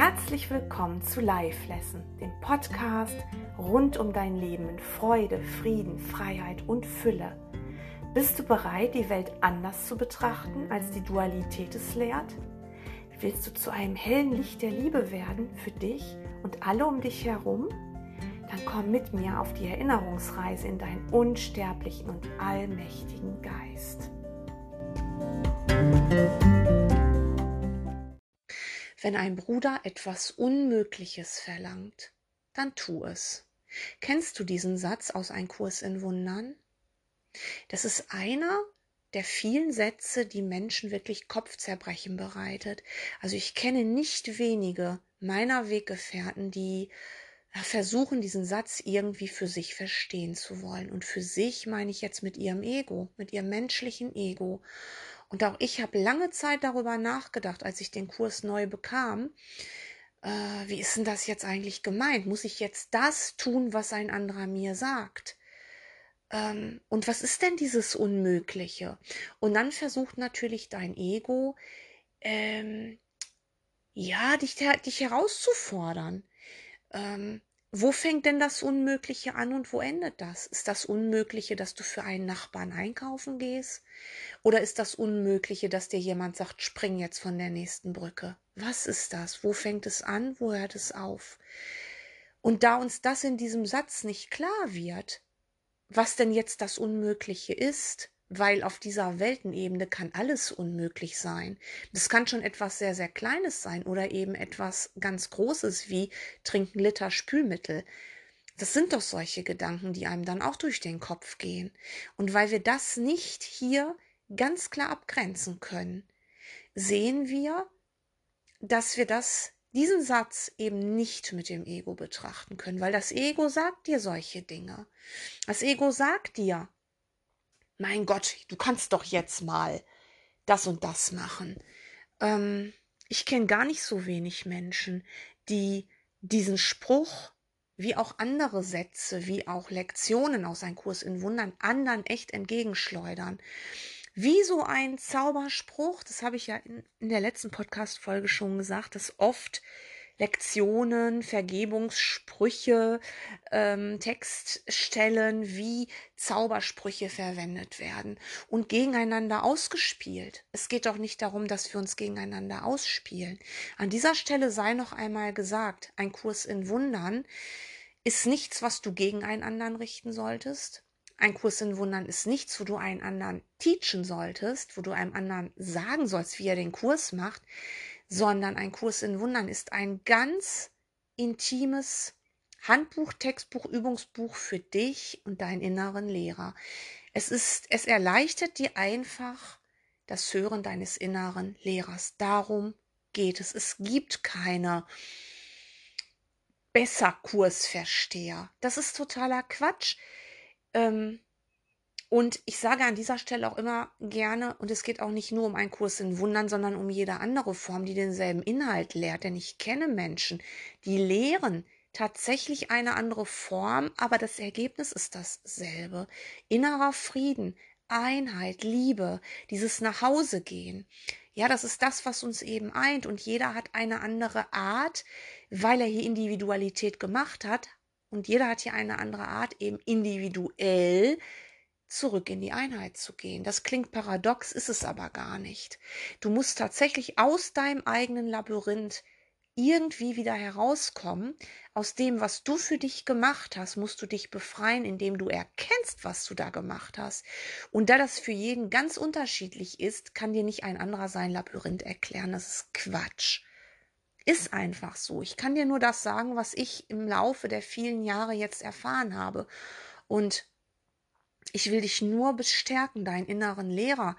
Herzlich willkommen zu Life Lesson, dem Podcast rund um dein Leben in Freude, Frieden, Freiheit und Fülle. Bist du bereit, die Welt anders zu betrachten, als die Dualität es lehrt? Willst du zu einem hellen Licht der Liebe werden für dich und alle um dich herum? Dann komm mit mir auf die Erinnerungsreise in deinen unsterblichen und allmächtigen Geist. Wenn ein Bruder etwas Unmögliches verlangt, dann tu es. Kennst du diesen Satz aus Ein Kurs in Wundern? Das ist einer der vielen Sätze, die Menschen wirklich Kopfzerbrechen bereitet. Also ich kenne nicht wenige meiner Weggefährten, die versuchen, diesen Satz irgendwie für sich verstehen zu wollen. Und für sich meine ich jetzt mit ihrem Ego, mit ihrem menschlichen Ego. Und auch ich habe lange Zeit darüber nachgedacht, als ich den Kurs neu bekam. Äh, wie ist denn das jetzt eigentlich gemeint? Muss ich jetzt das tun, was ein anderer mir sagt? Ähm, und was ist denn dieses Unmögliche? Und dann versucht natürlich dein Ego, ähm, ja, dich, dich herauszufordern. Ähm, wo fängt denn das Unmögliche an und wo endet das? Ist das Unmögliche, dass du für einen Nachbarn einkaufen gehst? Oder ist das Unmögliche, dass dir jemand sagt, spring jetzt von der nächsten Brücke? Was ist das? Wo fängt es an? Wo hört es auf? Und da uns das in diesem Satz nicht klar wird, was denn jetzt das Unmögliche ist, weil auf dieser Weltenebene kann alles unmöglich sein. Das kann schon etwas sehr, sehr Kleines sein oder eben etwas ganz Großes wie trinken Liter Spülmittel. Das sind doch solche Gedanken, die einem dann auch durch den Kopf gehen. Und weil wir das nicht hier ganz klar abgrenzen können, sehen wir, dass wir das diesen Satz eben nicht mit dem Ego betrachten können, weil das Ego sagt dir solche Dinge. Das Ego sagt dir, mein Gott, du kannst doch jetzt mal das und das machen. Ähm, ich kenne gar nicht so wenig Menschen, die diesen Spruch, wie auch andere Sätze, wie auch Lektionen aus einem Kurs in Wundern anderen echt entgegenschleudern. Wie so ein Zauberspruch, das habe ich ja in, in der letzten Podcast-Folge schon gesagt, dass oft Lektionen, Vergebungssprüche, ähm, Textstellen wie Zaubersprüche verwendet werden und gegeneinander ausgespielt. Es geht doch nicht darum, dass wir uns gegeneinander ausspielen. An dieser Stelle sei noch einmal gesagt, ein Kurs in Wundern ist nichts, was du gegen einen anderen richten solltest. Ein Kurs in Wundern ist nichts, wo du einen anderen teachen solltest, wo du einem anderen sagen sollst, wie er den Kurs macht sondern ein Kurs in Wundern ist ein ganz intimes Handbuch, Textbuch, Übungsbuch für dich und deinen inneren Lehrer. Es ist, es erleichtert dir einfach das Hören deines inneren Lehrers. Darum geht es. Es gibt keine besser Kursversteher. Das ist totaler Quatsch. Ähm, und ich sage an dieser Stelle auch immer gerne, und es geht auch nicht nur um einen Kurs in Wundern, sondern um jede andere Form, die denselben Inhalt lehrt. Denn ich kenne Menschen, die lehren tatsächlich eine andere Form, aber das Ergebnis ist dasselbe. Innerer Frieden, Einheit, Liebe, dieses Nachhausegehen. Ja, das ist das, was uns eben eint. Und jeder hat eine andere Art, weil er hier Individualität gemacht hat. Und jeder hat hier eine andere Art, eben individuell zurück in die Einheit zu gehen. Das klingt paradox, ist es aber gar nicht. Du musst tatsächlich aus deinem eigenen Labyrinth irgendwie wieder herauskommen. Aus dem, was du für dich gemacht hast, musst du dich befreien, indem du erkennst, was du da gemacht hast. Und da das für jeden ganz unterschiedlich ist, kann dir nicht ein anderer sein Labyrinth erklären. Das ist Quatsch. Ist einfach so. Ich kann dir nur das sagen, was ich im Laufe der vielen Jahre jetzt erfahren habe. Und ich will dich nur bestärken, deinen inneren Lehrer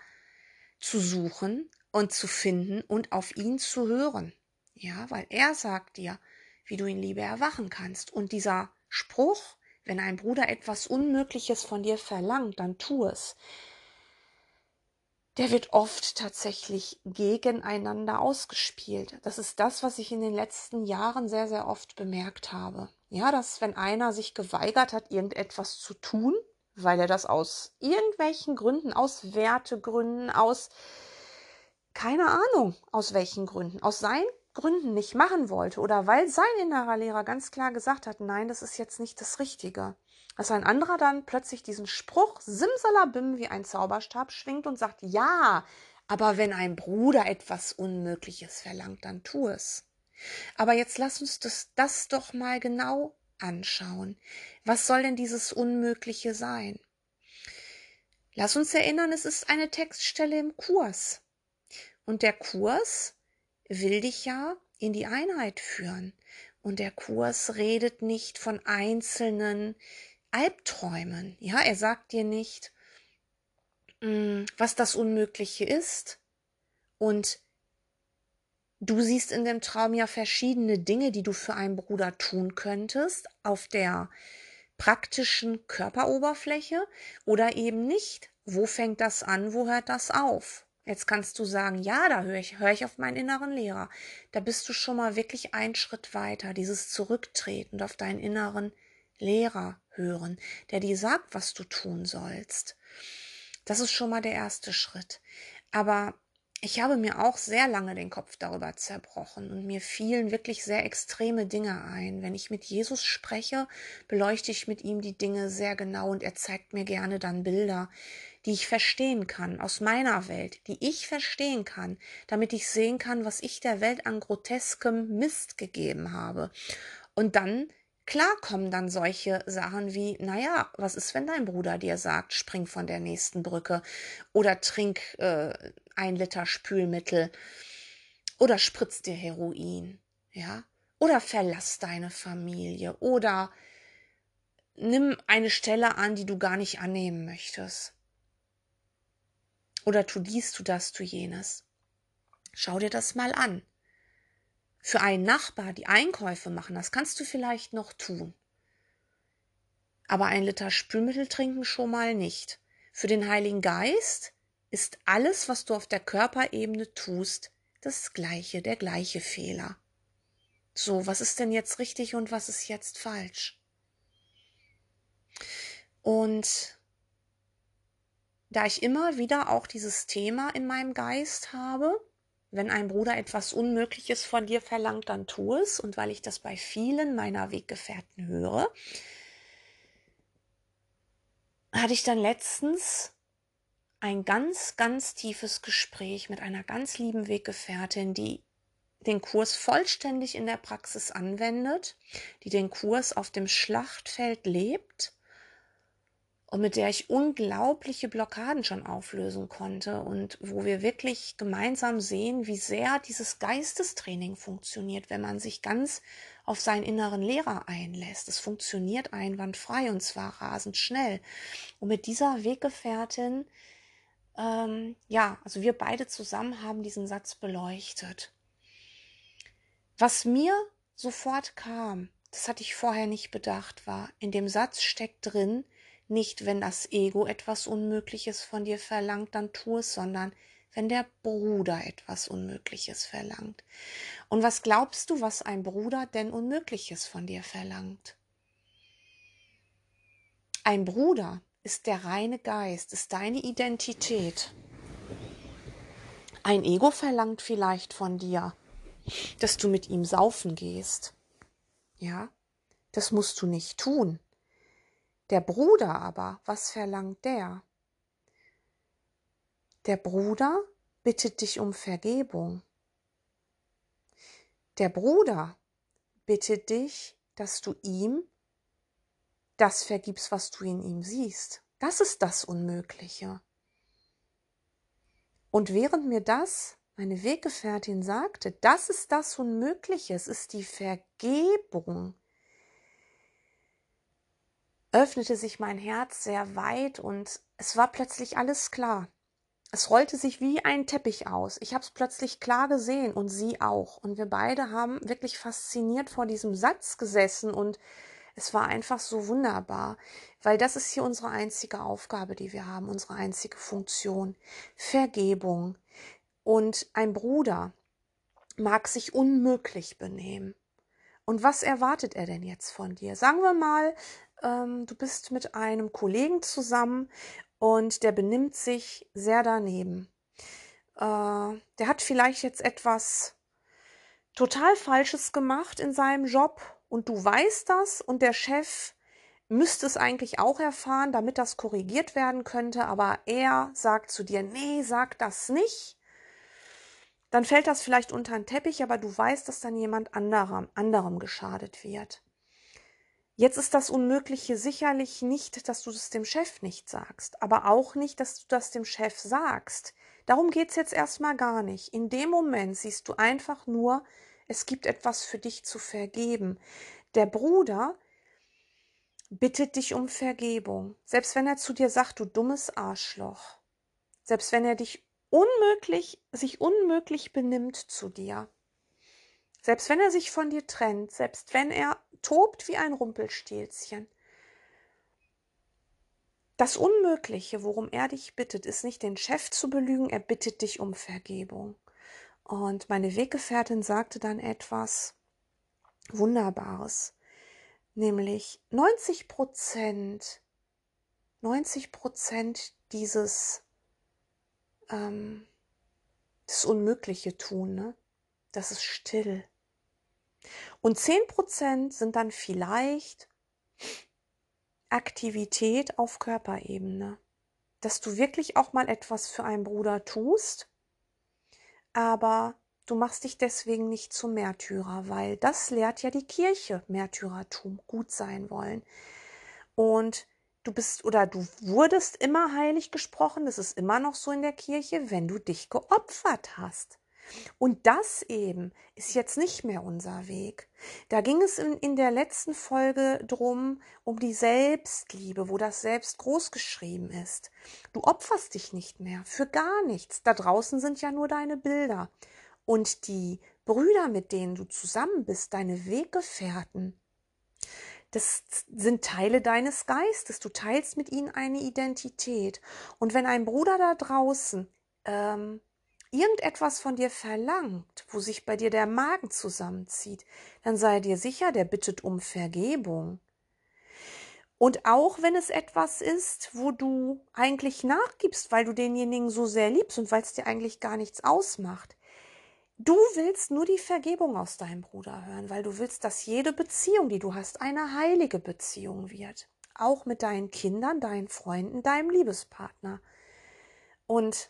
zu suchen und zu finden und auf ihn zu hören. Ja, weil er sagt dir, wie du in Liebe erwachen kannst. Und dieser Spruch, wenn ein Bruder etwas Unmögliches von dir verlangt, dann tu es. Der wird oft tatsächlich gegeneinander ausgespielt. Das ist das, was ich in den letzten Jahren sehr, sehr oft bemerkt habe. Ja, dass wenn einer sich geweigert hat, irgendetwas zu tun, weil er das aus irgendwelchen Gründen, aus Wertegründen, aus keine Ahnung, aus welchen Gründen, aus seinen Gründen nicht machen wollte oder weil sein innerer Lehrer ganz klar gesagt hat, nein, das ist jetzt nicht das Richtige, dass ein anderer dann plötzlich diesen Spruch simsalabim wie ein Zauberstab schwingt und sagt, ja, aber wenn ein Bruder etwas Unmögliches verlangt, dann tu es. Aber jetzt lass uns das, das doch mal genau anschauen. Was soll denn dieses Unmögliche sein? Lass uns erinnern, es ist eine Textstelle im Kurs. Und der Kurs will dich ja in die Einheit führen. Und der Kurs redet nicht von einzelnen Albträumen. Ja, er sagt dir nicht, mm, was das Unmögliche ist. Und du siehst in dem Traum ja verschiedene Dinge, die du für einen Bruder tun könntest, auf der praktischen Körperoberfläche oder eben nicht. Wo fängt das an? Wo hört das auf? Jetzt kannst du sagen, ja, da höre ich, höre ich auf meinen inneren Lehrer. Da bist du schon mal wirklich einen Schritt weiter, dieses Zurücktreten auf deinen inneren Lehrer hören, der dir sagt, was du tun sollst. Das ist schon mal der erste Schritt. Aber ich habe mir auch sehr lange den Kopf darüber zerbrochen und mir fielen wirklich sehr extreme Dinge ein. Wenn ich mit Jesus spreche, beleuchte ich mit ihm die Dinge sehr genau und er zeigt mir gerne dann Bilder, die ich verstehen kann, aus meiner Welt, die ich verstehen kann, damit ich sehen kann, was ich der Welt an groteskem Mist gegeben habe. Und dann Klar kommen dann solche Sachen wie, naja, was ist, wenn dein Bruder dir sagt, spring von der nächsten Brücke oder trink äh, ein Liter Spülmittel oder spritz dir Heroin, ja, oder verlass deine Familie oder nimm eine Stelle an, die du gar nicht annehmen möchtest. Oder tu dies, tu das, tu jenes. Schau dir das mal an. Für einen Nachbar die Einkäufe machen, das kannst du vielleicht noch tun. Aber ein Liter Spülmittel trinken schon mal nicht. Für den Heiligen Geist ist alles, was du auf der Körperebene tust, das gleiche, der gleiche Fehler. So, was ist denn jetzt richtig und was ist jetzt falsch? Und da ich immer wieder auch dieses Thema in meinem Geist habe, wenn ein Bruder etwas Unmögliches von dir verlangt, dann tu es. Und weil ich das bei vielen meiner Weggefährten höre, hatte ich dann letztens ein ganz, ganz tiefes Gespräch mit einer ganz lieben Weggefährtin, die den Kurs vollständig in der Praxis anwendet, die den Kurs auf dem Schlachtfeld lebt und mit der ich unglaubliche Blockaden schon auflösen konnte und wo wir wirklich gemeinsam sehen, wie sehr dieses Geistestraining funktioniert, wenn man sich ganz auf seinen inneren Lehrer einlässt. Es funktioniert einwandfrei und zwar rasend schnell. Und mit dieser Weggefährtin, ähm, ja, also wir beide zusammen haben diesen Satz beleuchtet. Was mir sofort kam, das hatte ich vorher nicht bedacht, war, in dem Satz steckt drin, nicht, wenn das Ego etwas Unmögliches von dir verlangt, dann tu es, sondern wenn der Bruder etwas Unmögliches verlangt. Und was glaubst du, was ein Bruder denn Unmögliches von dir verlangt? Ein Bruder ist der reine Geist, ist deine Identität. Ein Ego verlangt vielleicht von dir, dass du mit ihm saufen gehst. Ja, das musst du nicht tun. Der Bruder aber, was verlangt der? Der Bruder bittet dich um Vergebung. Der Bruder bittet dich, dass du ihm das vergibst, was du in ihm siehst. Das ist das Unmögliche. Und während mir das meine Weggefährtin sagte, das ist das Unmögliche, es ist die Vergebung, öffnete sich mein Herz sehr weit und es war plötzlich alles klar. Es rollte sich wie ein Teppich aus. Ich habe es plötzlich klar gesehen und sie auch. Und wir beide haben wirklich fasziniert vor diesem Satz gesessen und es war einfach so wunderbar, weil das ist hier unsere einzige Aufgabe, die wir haben, unsere einzige Funktion. Vergebung. Und ein Bruder mag sich unmöglich benehmen. Und was erwartet er denn jetzt von dir? Sagen wir mal, ähm, du bist mit einem Kollegen zusammen und der benimmt sich sehr daneben. Äh, der hat vielleicht jetzt etwas total Falsches gemacht in seinem Job und du weißt das und der Chef müsste es eigentlich auch erfahren, damit das korrigiert werden könnte, aber er sagt zu dir, nee, sag das nicht. Dann fällt das vielleicht unter den Teppich, aber du weißt, dass dann jemand anderem, anderem geschadet wird. Jetzt ist das Unmögliche sicherlich nicht, dass du das dem Chef nicht sagst, aber auch nicht, dass du das dem Chef sagst. Darum geht's jetzt erstmal gar nicht. In dem Moment siehst du einfach nur, es gibt etwas für dich zu vergeben. Der Bruder bittet dich um Vergebung, selbst wenn er zu dir sagt, du dummes Arschloch, selbst wenn er dich unmöglich, sich unmöglich benimmt zu dir, selbst wenn er sich von dir trennt, selbst wenn er tobt wie ein Rumpelstilzchen. Das Unmögliche, worum er dich bittet, ist nicht den Chef zu belügen, er bittet dich um Vergebung. Und meine Weggefährtin sagte dann etwas Wunderbares, nämlich 90 Prozent, 90 Prozent dieses ähm, das Unmögliche tun, ne? Das ist still. Und 10 Prozent sind dann vielleicht Aktivität auf Körperebene, dass du wirklich auch mal etwas für einen Bruder tust, aber du machst dich deswegen nicht zum Märtyrer, weil das lehrt ja die Kirche, Märtyrertum, gut sein wollen. Und du bist oder du wurdest immer heilig gesprochen, das ist immer noch so in der Kirche, wenn du dich geopfert hast. Und das eben ist jetzt nicht mehr unser Weg. Da ging es in, in der letzten Folge drum, um die Selbstliebe, wo das Selbst groß geschrieben ist. Du opferst dich nicht mehr für gar nichts. Da draußen sind ja nur deine Bilder. Und die Brüder, mit denen du zusammen bist, deine Weggefährten, das sind Teile deines Geistes. Du teilst mit ihnen eine Identität. Und wenn ein Bruder da draußen ähm, irgendetwas von dir verlangt, wo sich bei dir der Magen zusammenzieht, dann sei dir sicher, der bittet um Vergebung. Und auch wenn es etwas ist, wo du eigentlich nachgibst, weil du denjenigen so sehr liebst und weil es dir eigentlich gar nichts ausmacht, Du willst nur die Vergebung aus deinem Bruder hören, weil du willst, dass jede Beziehung, die du hast, eine heilige Beziehung wird. Auch mit deinen Kindern, deinen Freunden, deinem Liebespartner. Und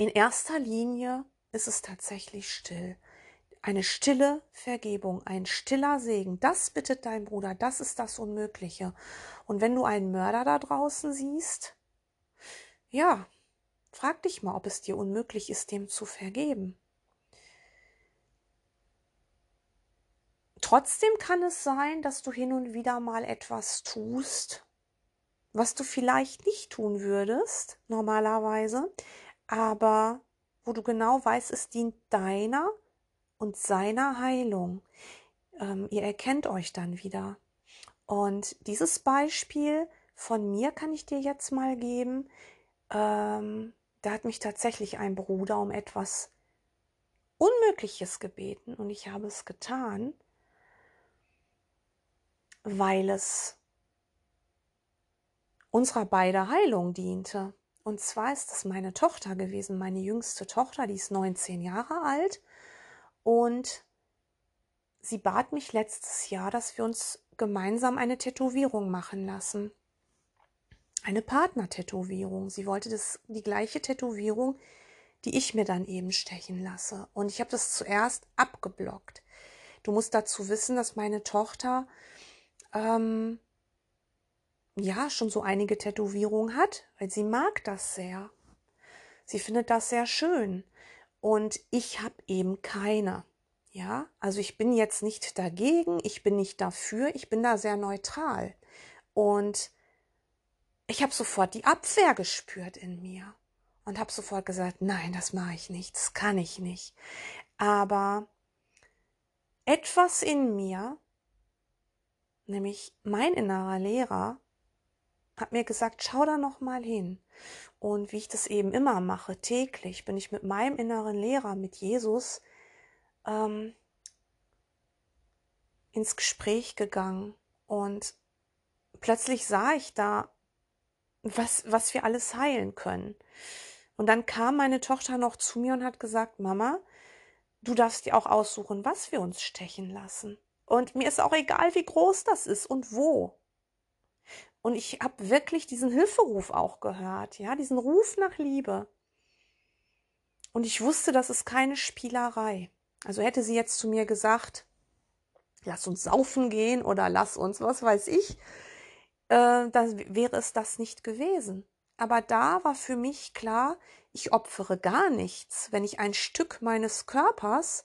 in erster Linie ist es tatsächlich still. Eine stille Vergebung, ein stiller Segen. Das bittet dein Bruder, das ist das Unmögliche. Und wenn du einen Mörder da draußen siehst, ja, frag dich mal, ob es dir unmöglich ist, dem zu vergeben. Trotzdem kann es sein, dass du hin und wieder mal etwas tust, was du vielleicht nicht tun würdest, normalerweise, aber wo du genau weißt, es dient deiner und seiner Heilung. Ähm, ihr erkennt euch dann wieder. Und dieses Beispiel von mir kann ich dir jetzt mal geben. Ähm, da hat mich tatsächlich ein Bruder um etwas Unmögliches gebeten und ich habe es getan weil es unserer beider Heilung diente. Und zwar ist das meine Tochter gewesen, meine jüngste Tochter, die ist 19 Jahre alt. Und sie bat mich letztes Jahr, dass wir uns gemeinsam eine Tätowierung machen lassen. Eine Partner-Tätowierung. Sie wollte das, die gleiche Tätowierung, die ich mir dann eben stechen lasse. Und ich habe das zuerst abgeblockt. Du musst dazu wissen, dass meine Tochter ähm, ja schon so einige Tätowierungen hat, weil sie mag das sehr. Sie findet das sehr schön und ich habe eben keine. Ja, also ich bin jetzt nicht dagegen, ich bin nicht dafür, ich bin da sehr neutral. Und ich habe sofort die Abwehr gespürt in mir und habe sofort gesagt, nein, das mache ich nicht, das kann ich nicht. Aber etwas in mir Nämlich mein innerer Lehrer hat mir gesagt, schau da noch mal hin. Und wie ich das eben immer mache, täglich bin ich mit meinem inneren Lehrer, mit Jesus, ähm, ins Gespräch gegangen. Und plötzlich sah ich da, was, was wir alles heilen können. Und dann kam meine Tochter noch zu mir und hat gesagt, Mama, du darfst dir auch aussuchen, was wir uns stechen lassen. Und mir ist auch egal, wie groß das ist und wo. Und ich habe wirklich diesen Hilferuf auch gehört, ja, diesen Ruf nach Liebe. Und ich wusste, das ist keine Spielerei. Also hätte sie jetzt zu mir gesagt, lass uns saufen gehen oder lass uns, was weiß ich, äh, dann wäre es das nicht gewesen. Aber da war für mich klar, ich opfere gar nichts, wenn ich ein Stück meines Körpers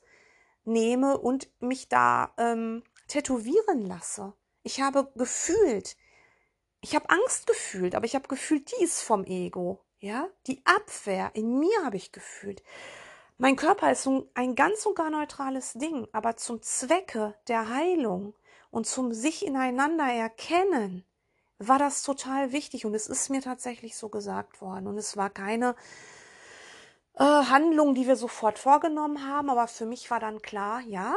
nehme und mich da ähm, tätowieren lasse. Ich habe gefühlt, ich habe Angst gefühlt, aber ich habe gefühlt, die ist vom Ego. Ja, die Abwehr in mir habe ich gefühlt. Mein Körper ist ein ganz und gar neutrales Ding, aber zum Zwecke der Heilung und zum sich ineinander erkennen war das total wichtig und es ist mir tatsächlich so gesagt worden und es war keine äh, Handlung, die wir sofort vorgenommen haben, aber für mich war dann klar, ja,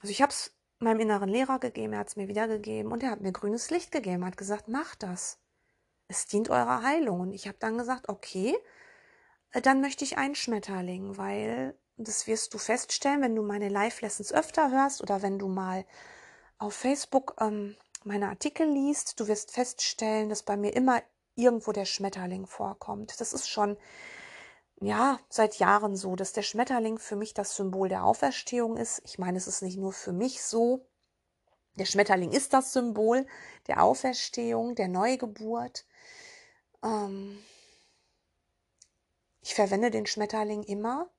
also ich habe es meinem inneren Lehrer gegeben, er hat es mir wiedergegeben und er hat mir grünes Licht gegeben, hat gesagt, mach das. Es dient eurer Heilung und ich habe dann gesagt, okay, äh, dann möchte ich einen Schmetterling, weil das wirst du feststellen, wenn du meine Live-Lessons öfter hörst oder wenn du mal auf Facebook ähm, meine Artikel liest. Du wirst feststellen, dass bei mir immer irgendwo der Schmetterling vorkommt. Das ist schon, ja, seit Jahren so, dass der Schmetterling für mich das Symbol der Auferstehung ist. Ich meine, es ist nicht nur für mich so. Der Schmetterling ist das Symbol der Auferstehung, der Neugeburt. Ähm, ich verwende den Schmetterling immer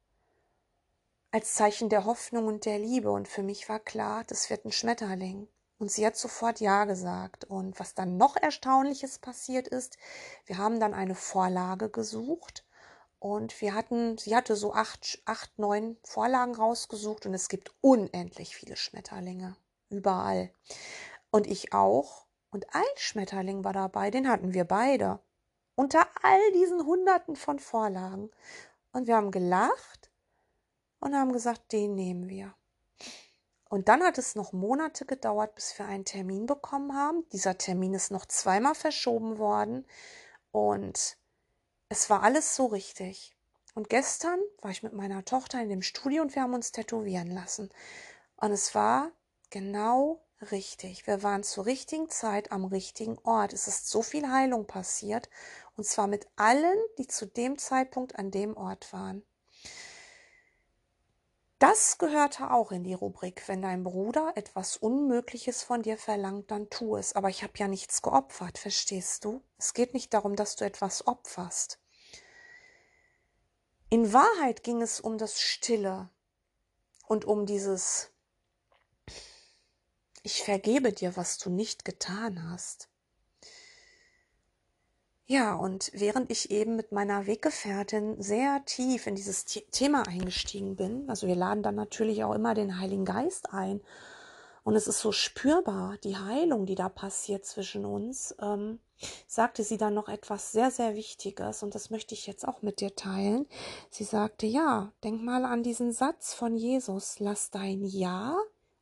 als Zeichen der Hoffnung und der Liebe. Und für mich war klar, das wird ein Schmetterling. Und sie hat sofort Ja gesagt. Und was dann noch Erstaunliches passiert ist, wir haben dann eine Vorlage gesucht. Und wir hatten, sie hatte so acht, acht, neun Vorlagen rausgesucht und es gibt unendlich viele Schmetterlinge. Überall. Und ich auch. Und ein Schmetterling war dabei, den hatten wir beide unter all diesen Hunderten von Vorlagen. Und wir haben gelacht und haben gesagt, den nehmen wir. Und dann hat es noch Monate gedauert, bis wir einen Termin bekommen haben. Dieser Termin ist noch zweimal verschoben worden und es war alles so richtig. Und gestern war ich mit meiner Tochter in dem Studio und wir haben uns tätowieren lassen. Und es war genau richtig. Wir waren zur richtigen Zeit am richtigen Ort. Es ist so viel Heilung passiert und zwar mit allen, die zu dem Zeitpunkt an dem Ort waren. Das gehörte auch in die Rubrik, wenn dein Bruder etwas Unmögliches von dir verlangt, dann tu es. Aber ich habe ja nichts geopfert, verstehst du? Es geht nicht darum, dass du etwas opferst. In Wahrheit ging es um das Stille und um dieses Ich vergebe dir, was du nicht getan hast. Ja, und während ich eben mit meiner Weggefährtin sehr tief in dieses Thema eingestiegen bin, also wir laden dann natürlich auch immer den Heiligen Geist ein, und es ist so spürbar, die Heilung, die da passiert zwischen uns, ähm, sagte sie dann noch etwas sehr, sehr Wichtiges, und das möchte ich jetzt auch mit dir teilen. Sie sagte, ja, denk mal an diesen Satz von Jesus, lass dein Ja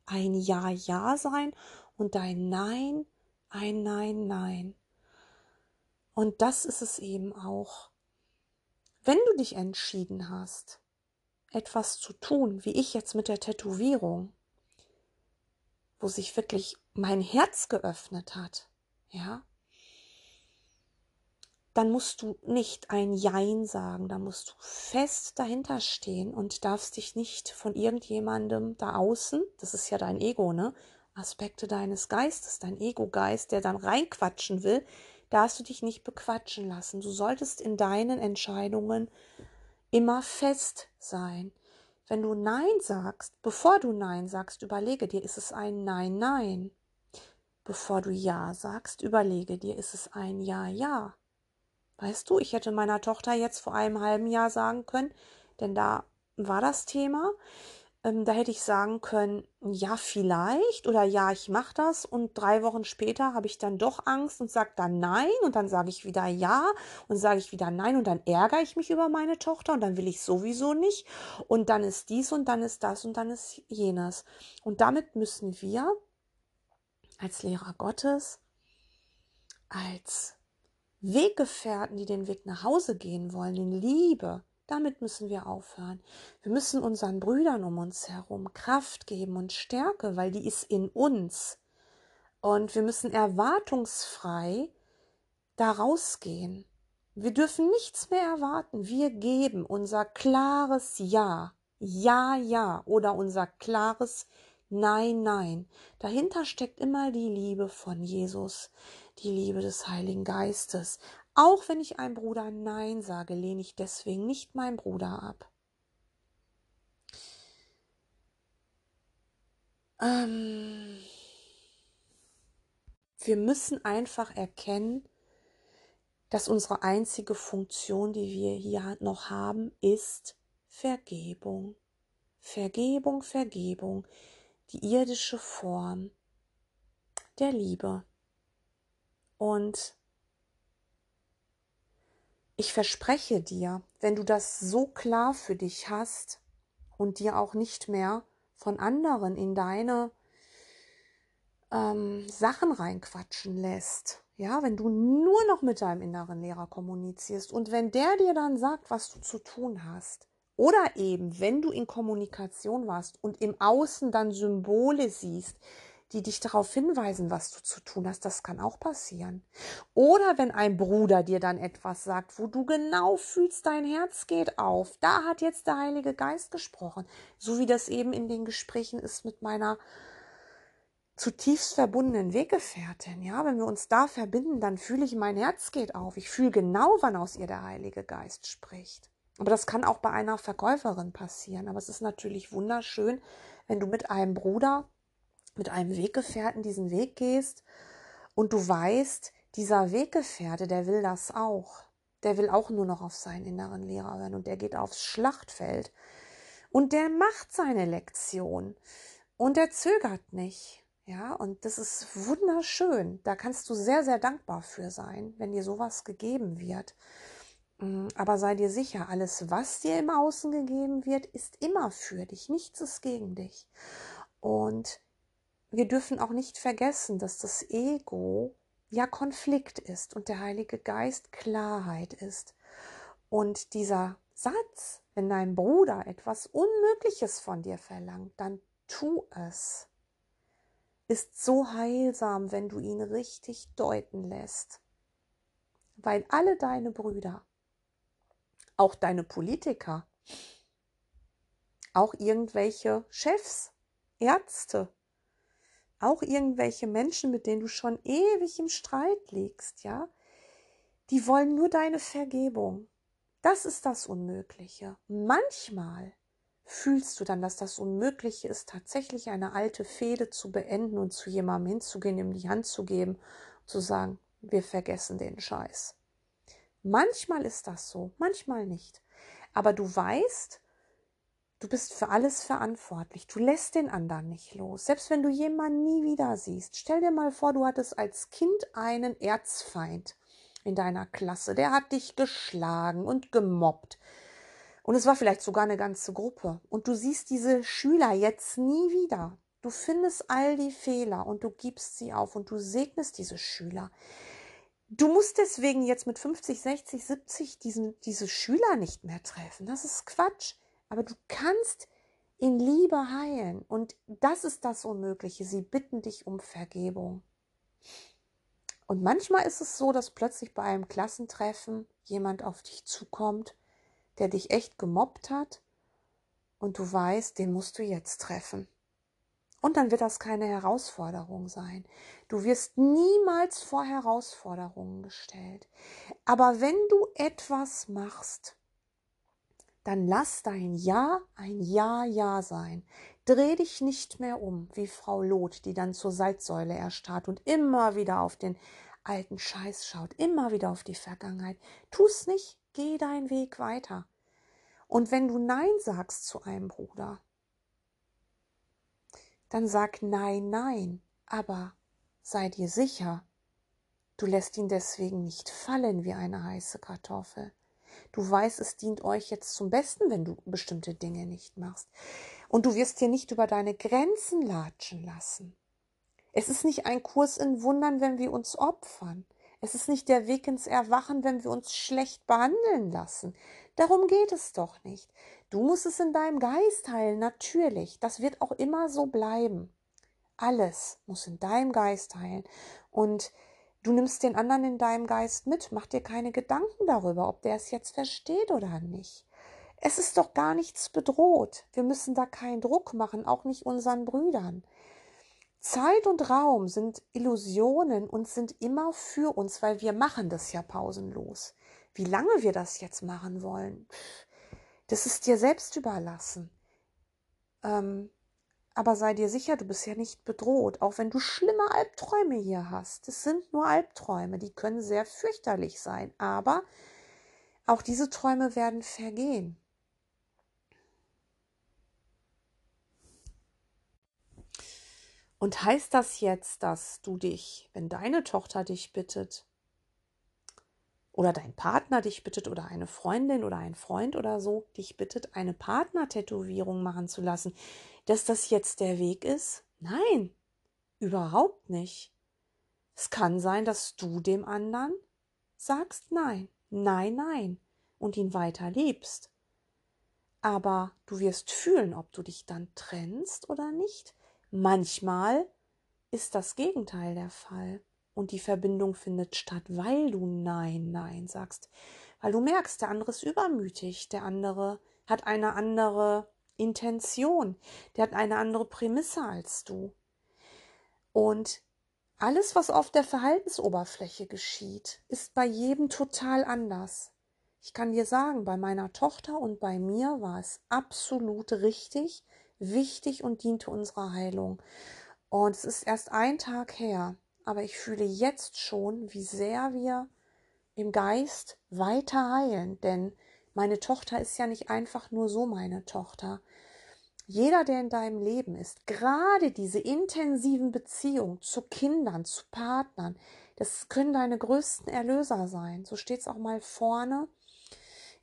ein Ja, Ja sein und dein Nein ein Nein, Nein. Und das ist es eben auch. Wenn du dich entschieden hast, etwas zu tun, wie ich jetzt mit der Tätowierung, wo sich wirklich mein Herz geöffnet hat, ja, dann musst du nicht ein Jein sagen, da musst du fest dahinter stehen und darfst dich nicht von irgendjemandem da außen, das ist ja dein Ego, ne? Aspekte deines Geistes, dein Ego-Geist, der dann reinquatschen will, darfst du dich nicht bequatschen lassen. Du solltest in deinen Entscheidungen immer fest sein. Wenn du Nein sagst, bevor du Nein sagst, überlege dir, ist es ein Nein, Nein. Bevor du Ja sagst, überlege dir, ist es ein Ja, Ja. Weißt du, ich hätte meiner Tochter jetzt vor einem halben Jahr sagen können, denn da war das Thema. Ähm, da hätte ich sagen können, ja, vielleicht oder ja, ich mache das und drei Wochen später habe ich dann doch Angst und sage dann nein und dann sage ich wieder ja und sage ich wieder nein und dann ärgere ich mich über meine Tochter und dann will ich sowieso nicht und dann ist dies und dann ist das und dann ist jenes. Und damit müssen wir als Lehrer Gottes, als Weggefährten, die den Weg nach Hause gehen wollen, in Liebe, Damit müssen wir aufhören. Wir müssen unseren Brüdern um uns herum Kraft geben und Stärke, weil die ist in uns. Und wir müssen erwartungsfrei da rausgehen. Wir dürfen nichts mehr erwarten. Wir geben unser klares Ja, Ja, Ja oder unser klares Nein, nein. Dahinter steckt immer die Liebe von Jesus, die Liebe des Heiligen Geistes. Auch wenn ich einem Bruder Nein sage, lehne ich deswegen nicht meinen Bruder ab. Ähm wir müssen einfach erkennen, dass unsere einzige Funktion, die wir hier noch haben, ist Vergebung. Vergebung, Vergebung die irdische Form der Liebe. Und ich verspreche dir, wenn du das so klar für dich hast und dir auch nicht mehr von anderen in deine ähm, Sachen reinquatschen lässt, ja, wenn du nur noch mit deinem inneren Lehrer kommunizierst und wenn der dir dann sagt, was du zu tun hast, oder eben, wenn du in Kommunikation warst und im Außen dann Symbole siehst, die dich darauf hinweisen, was du zu tun hast, das kann auch passieren. Oder wenn ein Bruder dir dann etwas sagt, wo du genau fühlst, dein Herz geht auf, da hat jetzt der Heilige Geist gesprochen, so wie das eben in den Gesprächen ist mit meiner zutiefst verbundenen Weggefährtin. Ja, wenn wir uns da verbinden, dann fühle ich, mein Herz geht auf. Ich fühle genau, wann aus ihr der Heilige Geist spricht. Aber das kann auch bei einer Verkäuferin passieren. Aber es ist natürlich wunderschön, wenn du mit einem Bruder, mit einem Weggefährten diesen Weg gehst und du weißt, dieser Weggefährte, der will das auch. Der will auch nur noch auf seinen inneren Lehrer hören und der geht aufs Schlachtfeld und der macht seine Lektion und der zögert nicht. Ja, und das ist wunderschön. Da kannst du sehr, sehr dankbar für sein, wenn dir sowas gegeben wird. Mm, aber sei dir sicher, alles, was dir im Außen gegeben wird, ist immer für dich. Nichts ist gegen dich. Und wir dürfen auch nicht vergessen, dass das Ego ja Konflikt ist und der Heilige Geist Klarheit ist. Und dieser Satz, wenn dein Bruder etwas Unmögliches von dir verlangt, dann tu es, ist so heilsam, wenn du ihn richtig deuten lässt. Weil alle deine Brüder auch deine Politiker, auch irgendwelche Chefs, Ärzte, auch irgendwelche Menschen, mit denen du schon ewig im Streit liegst, ja, die wollen nur deine Vergebung. Das ist das Unmögliche. Manchmal fühlst du dann, dass das Unmögliche ist, tatsächlich eine alte Fehde zu beenden und zu jemandem hinzugehen, ihm die Hand zu geben zu sagen, wir vergessen den Scheiß. Manchmal ist das so, manchmal nicht. Aber du weißt, du bist für alles verantwortlich. Du lässt den anderen nicht los. Selbst wenn du jemanden nie wieder siehst. Stell dir mal vor, du hattest als Kind einen Erzfeind in deiner Klasse. Der hat dich geschlagen und gemobbt. Und es war vielleicht sogar eine ganze Gruppe. Und du siehst diese Schüler jetzt nie wieder. Du findest all die Fehler und du gibst sie auf und du segnest diese Schüler. Du musst deswegen jetzt mit 50, 60, 70 diesen, diese Schüler nicht mehr treffen. Das ist Quatsch. Aber du kannst in Liebe heilen. Und das ist das Unmögliche. Sie bitten dich um Vergebung. Und manchmal ist es so, dass plötzlich bei einem Klassentreffen jemand auf dich zukommt, der dich echt gemobbt hat und du weißt, den musst du jetzt treffen. Und dann wird das keine Herausforderung sein. Du wirst niemals vor Herausforderungen gestellt. Aber wenn du etwas machst, dann lass dein Ja ein Ja, Ja sein. Dreh dich nicht mehr um, wie Frau Loth, die dann zur Salzsäule erstarrt und immer wieder auf den alten Scheiß schaut, immer wieder auf die Vergangenheit. Tu's nicht, geh deinen Weg weiter. Und wenn du Nein sagst zu einem Bruder, dann sag nein, nein, aber sei dir sicher, du lässt ihn deswegen nicht fallen wie eine heiße Kartoffel. Du weißt, es dient euch jetzt zum Besten, wenn du bestimmte Dinge nicht machst. Und du wirst dir nicht über deine Grenzen latschen lassen. Es ist nicht ein Kurs in Wundern, wenn wir uns opfern. Es ist nicht der Weg ins Erwachen, wenn wir uns schlecht behandeln lassen. Darum geht es doch nicht. Du musst es in deinem Geist heilen, natürlich. Das wird auch immer so bleiben. Alles muss in deinem Geist heilen. Und du nimmst den anderen in deinem Geist mit. Mach dir keine Gedanken darüber, ob der es jetzt versteht oder nicht. Es ist doch gar nichts bedroht. Wir müssen da keinen Druck machen, auch nicht unseren Brüdern. Zeit und Raum sind Illusionen und sind immer für uns, weil wir machen das ja pausenlos. Wie lange wir das jetzt machen wollen, das ist dir selbst überlassen. Ähm, aber sei dir sicher, du bist ja nicht bedroht, auch wenn du schlimme Albträume hier hast. Es sind nur Albträume, die können sehr fürchterlich sein, aber auch diese Träume werden vergehen. Und heißt das jetzt, dass du dich, wenn deine Tochter dich bittet, oder dein Partner dich bittet, oder eine Freundin oder ein Freund oder so dich bittet, eine Partnertätowierung machen zu lassen, dass das jetzt der Weg ist? Nein, überhaupt nicht. Es kann sein, dass du dem anderen sagst nein, nein, nein und ihn weiter liebst. Aber du wirst fühlen, ob du dich dann trennst oder nicht. Manchmal ist das Gegenteil der Fall und die Verbindung findet statt, weil du Nein, Nein sagst, weil du merkst, der andere ist übermütig, der andere hat eine andere Intention, der hat eine andere Prämisse als du. Und alles, was auf der Verhaltensoberfläche geschieht, ist bei jedem total anders. Ich kann dir sagen, bei meiner Tochter und bei mir war es absolut richtig, wichtig und diente unserer Heilung. Und es ist erst ein Tag her, aber ich fühle jetzt schon, wie sehr wir im Geist weiter heilen, denn meine Tochter ist ja nicht einfach nur so meine Tochter. Jeder, der in deinem Leben ist, gerade diese intensiven Beziehungen zu Kindern, zu Partnern, das können deine größten Erlöser sein. So steht es auch mal vorne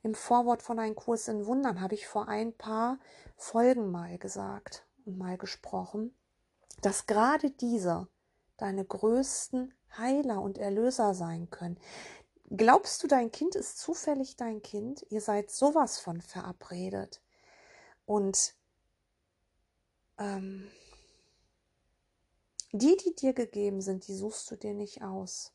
im Vorwort von Ein Kurs in Wundern, habe ich vor ein paar Folgen mal gesagt und mal gesprochen, dass gerade diese deine größten Heiler und Erlöser sein können. Glaubst du, dein Kind ist zufällig dein Kind? Ihr seid sowas von verabredet. Und ähm, die, die dir gegeben sind, die suchst du dir nicht aus.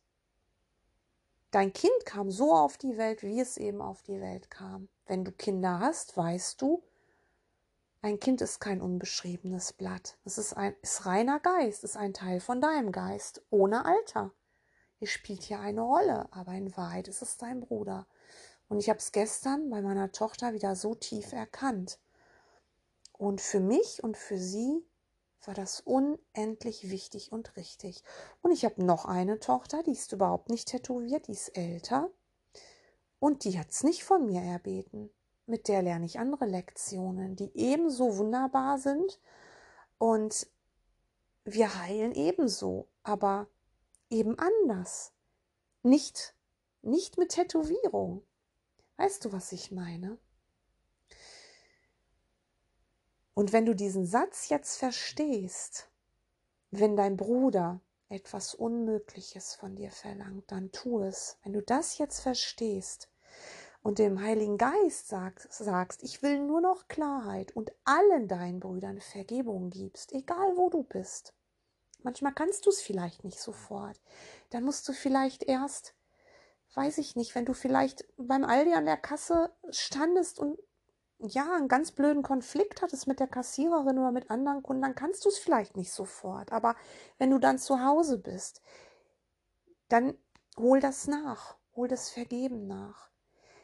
Dein Kind kam so auf die Welt, wie es eben auf die Welt kam. Wenn du Kinder hast, weißt du, ein Kind ist kein unbeschriebenes Blatt. Es ist, ein, ist reiner Geist, ist ein Teil von deinem Geist, ohne Alter. Es spielt hier eine Rolle, aber in Wahrheit ist es dein Bruder. Und ich habe es gestern bei meiner Tochter wieder so tief erkannt. Und für mich und für sie war das unendlich wichtig und richtig. Und ich habe noch eine Tochter, die ist überhaupt nicht tätowiert, die ist älter. Und die hat es nicht von mir erbeten mit der lerne ich andere Lektionen, die ebenso wunderbar sind und wir heilen ebenso, aber eben anders. Nicht, nicht mit Tätowierung. Weißt du, was ich meine? Und wenn du diesen Satz jetzt verstehst, wenn dein Bruder etwas Unmögliches von dir verlangt, dann tu es. Wenn du das jetzt verstehst, und dem Heiligen Geist sag, sagst, ich will nur noch Klarheit und allen deinen Brüdern Vergebung gibst, egal wo du bist. Manchmal kannst du es vielleicht nicht sofort. Dann musst du vielleicht erst, weiß ich nicht, wenn du vielleicht beim Aldi an der Kasse standest und ja, einen ganz blöden Konflikt hattest mit der Kassiererin oder mit anderen Kunden, dann kannst du es vielleicht nicht sofort. Aber wenn du dann zu Hause bist, dann hol das nach, hol das Vergeben nach.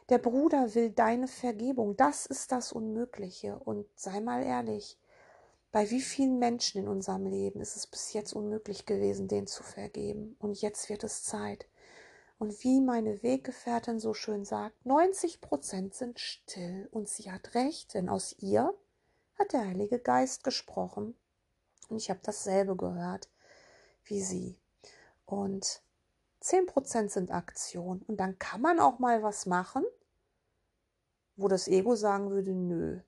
Der Bruder will deine Vergebung. Das ist das Unmögliche. Und sei mal ehrlich, bei wie vielen Menschen in unserem Leben ist es bis jetzt unmöglich gewesen, den zu vergeben? Und jetzt wird es Zeit. Und wie meine Weggefährtin so schön sagt, 90 Prozent sind still. Und sie hat recht, denn aus ihr hat der Heilige Geist gesprochen. Und ich habe dasselbe gehört wie sie. Und 10 Prozent sind Aktion. Und dann kann man auch mal was machen, wo das Ego sagen würde, nö,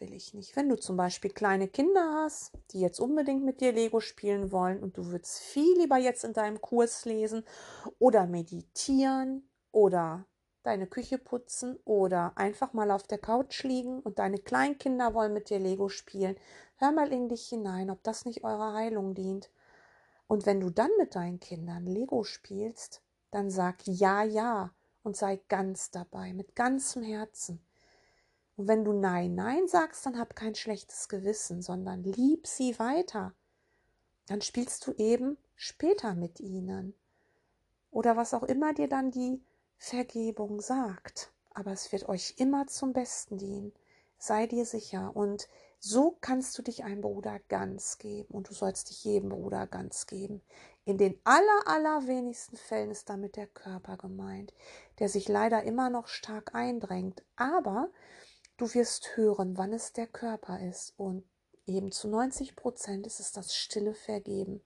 will ich nicht. Wenn du zum Beispiel kleine Kinder hast, die jetzt unbedingt mit dir Lego spielen wollen und du würdest viel lieber jetzt in deinem Kurs lesen oder meditieren oder deine Küche putzen oder einfach mal auf der Couch liegen und deine Kleinkinder wollen mit dir Lego spielen, hör mal in dich hinein, ob das nicht eurer Heilung dient. Und wenn du dann mit deinen Kindern Lego spielst, dann sag ja, ja und sei ganz dabei, mit ganzem Herzen. Und wenn du Nein, Nein sagst, dann hab kein schlechtes Gewissen, sondern lieb sie weiter. Dann spielst du eben später mit ihnen. Oder was auch immer dir dann die Vergebung sagt. Aber es wird euch immer zum Besten dienen. Sei dir sicher. Und so kannst du dich einem Bruder ganz geben. Und du sollst dich jedem Bruder ganz geben. In den aller, allerwenigsten Fällen ist damit der Körper gemeint, der sich leider immer noch stark eindrängt. Aber du wirst hören, wann es der Körper ist. Und eben zu 90 Prozent ist es das stille Vergeben.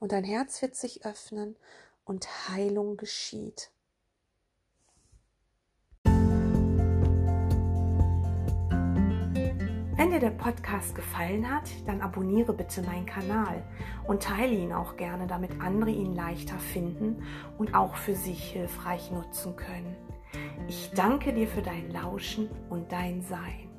Und dein Herz wird sich öffnen und Heilung geschieht. Wenn dir der Podcast gefallen hat, dann abonniere bitte meinen Kanal und teile ihn auch gerne, damit andere ihn leichter finden und auch für sich hilfreich nutzen können. Ich danke dir für dein Lauschen und dein Sein.